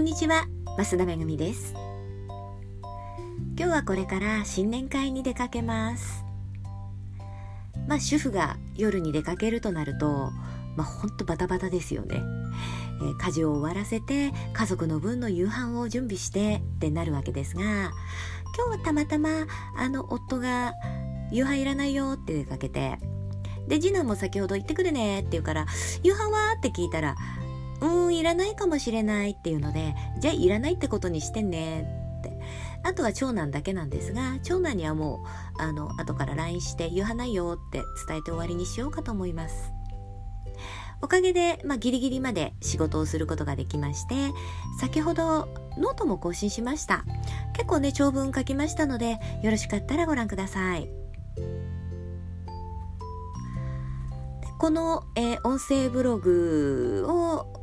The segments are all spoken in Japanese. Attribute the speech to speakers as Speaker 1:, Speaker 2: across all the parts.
Speaker 1: んにちは、増田めぐみです。今日はこれから新年会に出かけます。まあ主婦が夜に出かけるとなるとまあほんとバタバタですよね、えー、家事を終わらせて家族の分の夕飯を準備してってなるわけですが今日はたまたまあの夫が夕飯いらないよって出かけてで次男も先ほど行ってくるねって言うから夕飯は？って聞いたらうんいらないかもしれないっていうのでじゃあいらないってことにしてね。って。あとは長男だけなんですが長男にはもうあの後から LINE して夕飯ないよって伝えて終わりにしようかと思います。おかげで、まあ、ギリギリまで仕事をすることができまして先ほどノートも更新しました。結構ね長文書きましたのでよろしかったらご覧ください。この、えー、音声ブログを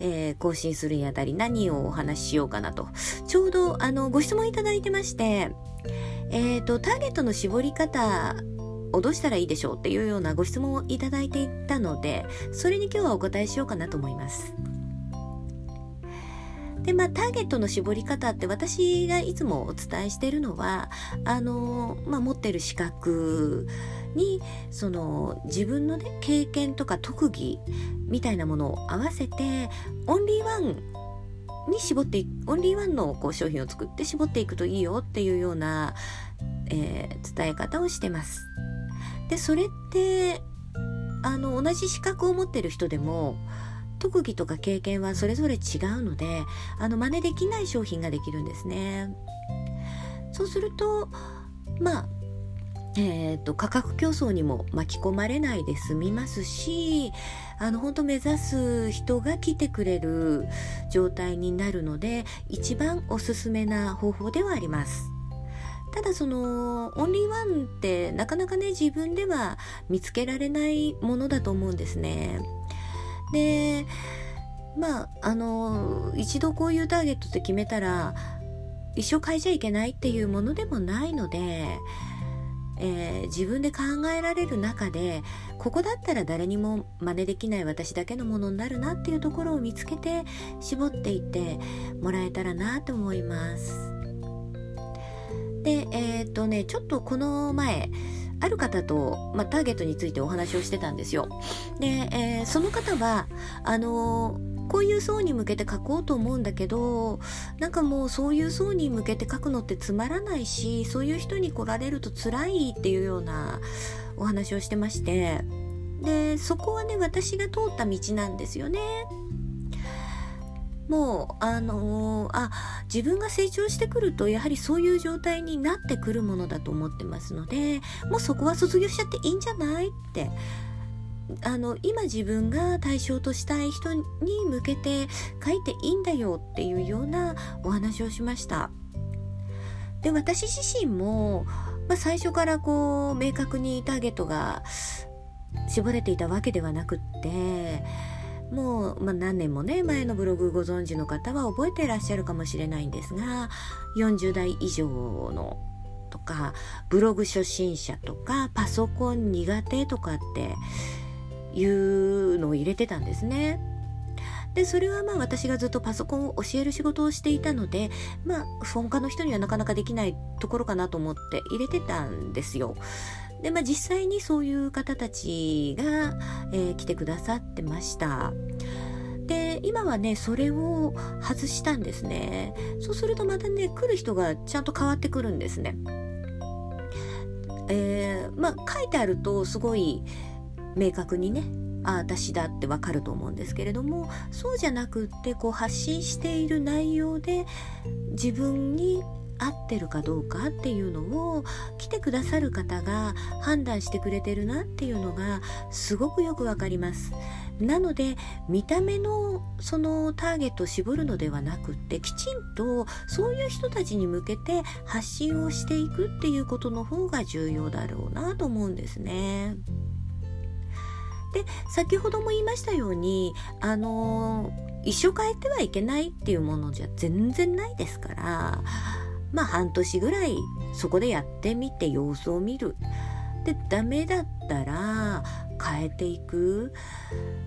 Speaker 1: えー、更新するにあたり何をお話ししようかなと。ちょうどあのご質問いただいてまして、えっ、ー、と、ターゲットの絞り方をどうしたらいいでしょうっていうようなご質問をいただいていたので、それに今日はお答えしようかなと思います。で、まあ、ターゲットの絞り方って私がいつもお伝えしているのは、あの、まあ、持ってる資格に、その、自分のね、経験とか特技みたいなものを合わせて、オンリーワンに絞ってオンリーワンのこう商品を作って絞っていくといいよっていうような、えー、伝え方をしてます。で、それって、あの、同じ資格を持ってる人でも、特技とか経験はそれぞれ違うのであの真似できない商品ができるんですね。そうするとまあえーと、価格競争にも巻き込まれないで済みますしあの本当目指す人が来てくれる状態になるので一番おすすめな方法ではあります。ただそのオンリーワンってなかなかね自分では見つけられないものだと思うんですね。でまああの一度こういうターゲットって決めたら一生変えちゃいけないっていうものでもないので、えー、自分で考えられる中でここだったら誰にも真似できない私だけのものになるなっていうところを見つけて絞っていってもらえたらなと思います。でえー、っとねちょっとこの前ある方と、まあ、ターゲットについてお話をしてたんですよ。で、えー、その方は、あのーこういう層に向けて書こうと思うんだけど、なんかもうそういう層に向けて書くのってつまらないし、そういう人に来られると辛いっていうようなお話をしてまして、で、そこはね、私が通った道なんですよね。もうあのー、あ自分が成長してくるとやはりそういう状態になってくるものだと思ってますのでもうそこは卒業しちゃっていいんじゃないって。あの今自分が対象としたい人に向けて書いていいんだよっていうようなお話をしました。で私自身も、まあ、最初からこう明確にターゲットが絞れていたわけではなくってもう、まあ、何年もね前のブログご存知の方は覚えていらっしゃるかもしれないんですが40代以上のとかブログ初心者とかパソコン苦手とかっていうのを入れてたんですね。でそれはまあ私がずっとパソコンを教える仕事をしていたのでまあ他の人にはなかなかできないところかなと思って入れてたんですよ。で、まあ、実際にそういう方たちが、えー、来てくださってました。で今はねそれを外したんですねそうするとまたね来る人がちゃんと変わってくるんですねえー、まあ書いてあるとすごい明確にねあ私だってわかると思うんですけれどもそうじゃなくってこう発信している内容で自分に合ってるかどうかっていうのを来てくださる方が判断してくれてるなっていうのがすごくよくわかりますなので見た目のそのターゲットを絞るのではなくってきちんとそういう人たちに向けて発信をしていくっていうことの方が重要だろうなと思うんですね。で先ほども言いましたようにあの一生変えてはいけないっていうものじゃ全然ないですからまあ半年ぐらいそこでやってみて様子を見る。でダメだったら変えていく。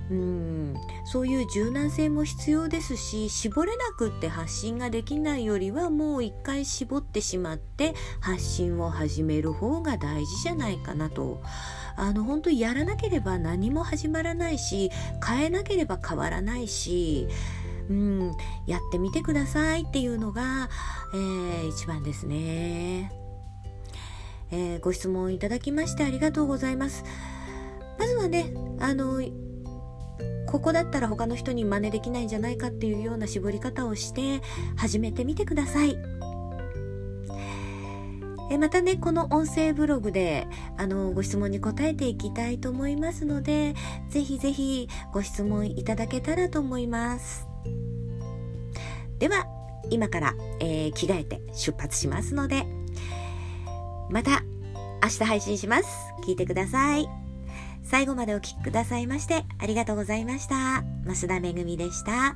Speaker 1: うん。そういう柔軟性も必要ですし絞れなくって発信ができないよりはもう一回絞ってしまって発信を始める方が大事じゃないかなと。あの本当にやらなければ何も始まらないし変えなければ変わらないしうん、やってみてくださいっていうのが、えー、一番ですね。えー、ご質問いただきましてありがとうございます。まずはね、あの、ここだったら他の人に真似できないんじゃないかっていうような絞り方をして始めてみてください。えまたね、この音声ブログであのご質問に答えていきたいと思いますので、ぜひぜひご質問いただけたらと思います。では今から、えー、着替えて出発しますのでまた明日配信します。聞いてください。最後までお聴きくださいましてありがとうございました。増田めぐみでした。